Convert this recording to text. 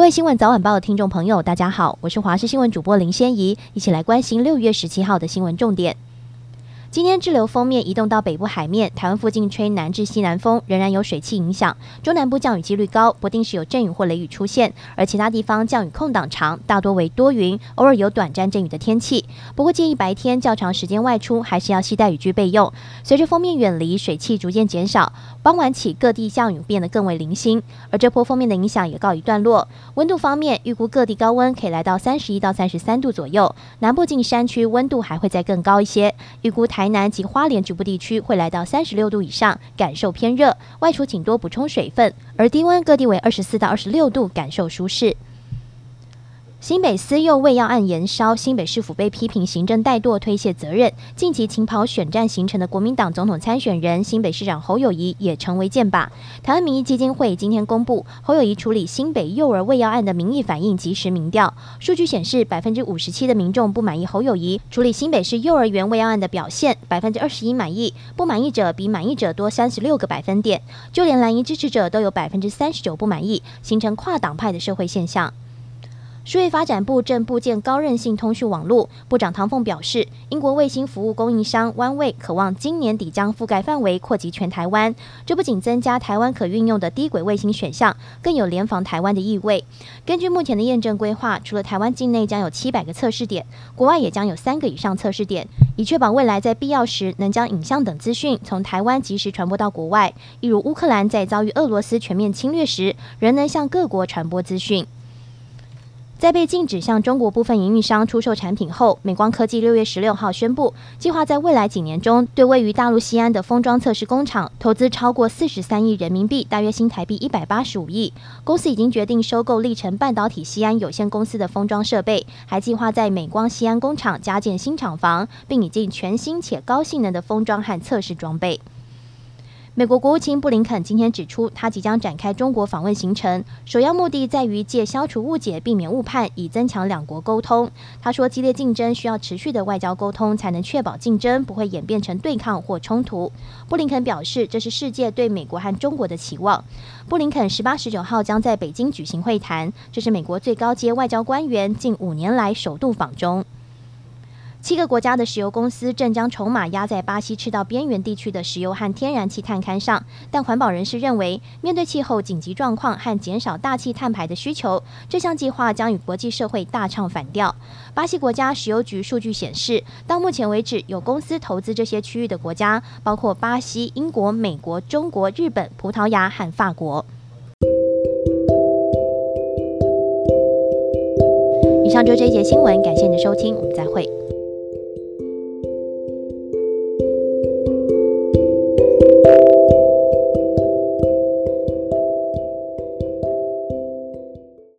各位新闻早晚报的听众朋友，大家好，我是华视新闻主播林仙怡，一起来关心六月十七号的新闻重点。今天滞留锋面移动到北部海面，台湾附近吹南至西南风，仍然有水汽影响，中南部降雨几率高，不定时有阵雨或雷雨出现，而其他地方降雨空档长，大多为多云，偶尔有短暂阵雨的天气。不过建议白天较长时间外出，还是要携带雨具备用。随着锋面远离，水汽逐渐减少，傍晚起各地降雨变得更为零星，而这波锋面的影响也告一段落。温度方面，预估各地高温可以来到三十一到三十三度左右，南部近山区温度还会再更高一些，预估台。台南及花莲局部地区会来到三十六度以上，感受偏热，外出请多补充水分。而低温各地为二十四到二十六度，感受舒适。新北私幼喂药案延烧，新北市府被批评行政怠惰、推卸责任。近期勤跑选战形成的国民党总统参选人新北市长侯友谊也成为箭靶。台湾民意基金会今天公布侯友谊处理新北幼儿喂药案的民意反应即时民调，数据显示百分之五十七的民众不满意侯友谊处理新北市幼儿园喂药案的表现，百分之二十一满意，不满意者比满意者多三十六个百分点，就连蓝营支持者都有百分之三十九不满意，形成跨党派的社会现象。数位发展部正布建高韧性通讯网络，部长唐凤表示，英国卫星服务供应商 OneWeb 渴望今年底将覆盖范围扩及全台湾。这不仅增加台湾可运用的低轨卫星选项，更有联防台湾的意味。根据目前的验证规划，除了台湾境内将有七百个测试点，国外也将有三个以上测试点，以确保未来在必要时能将影像等资讯从台湾及时传播到国外。例如乌克兰在遭遇俄罗斯全面侵略时，仍能向各国传播资讯。在被禁止向中国部分营运商出售产品后，美光科技六月十六号宣布，计划在未来几年中对位于大陆西安的封装测试工厂投资超过四十三亿人民币，大约新台币一百八十五亿。公司已经决定收购力成半导体西安有限公司的封装设备，还计划在美光西安工厂加建新厂房，并引进全新且高性能的封装和测试装备。美国国务卿布林肯今天指出，他即将展开中国访问行程，首要目的在于借消除误解、避免误判，以增强两国沟通。他说，激烈竞争需要持续的外交沟通，才能确保竞争不会演变成对抗或冲突。布林肯表示，这是世界对美国和中国的期望。布林肯十八、十九号将在北京举行会谈，这是美国最高阶外交官员近五年来首度访中。七个国家的石油公司正将筹码压在巴西赤道边缘地区的石油和天然气探勘上，但环保人士认为，面对气候紧急状况和减少大气碳排的需求，这项计划将与国际社会大唱反调。巴西国家石油局数据显示，到目前为止，有公司投资这些区域的国家包括巴西、英国、美国、中国、日本、葡萄牙和法国。以上就这一节新闻，感谢您的收听，我们再会。you.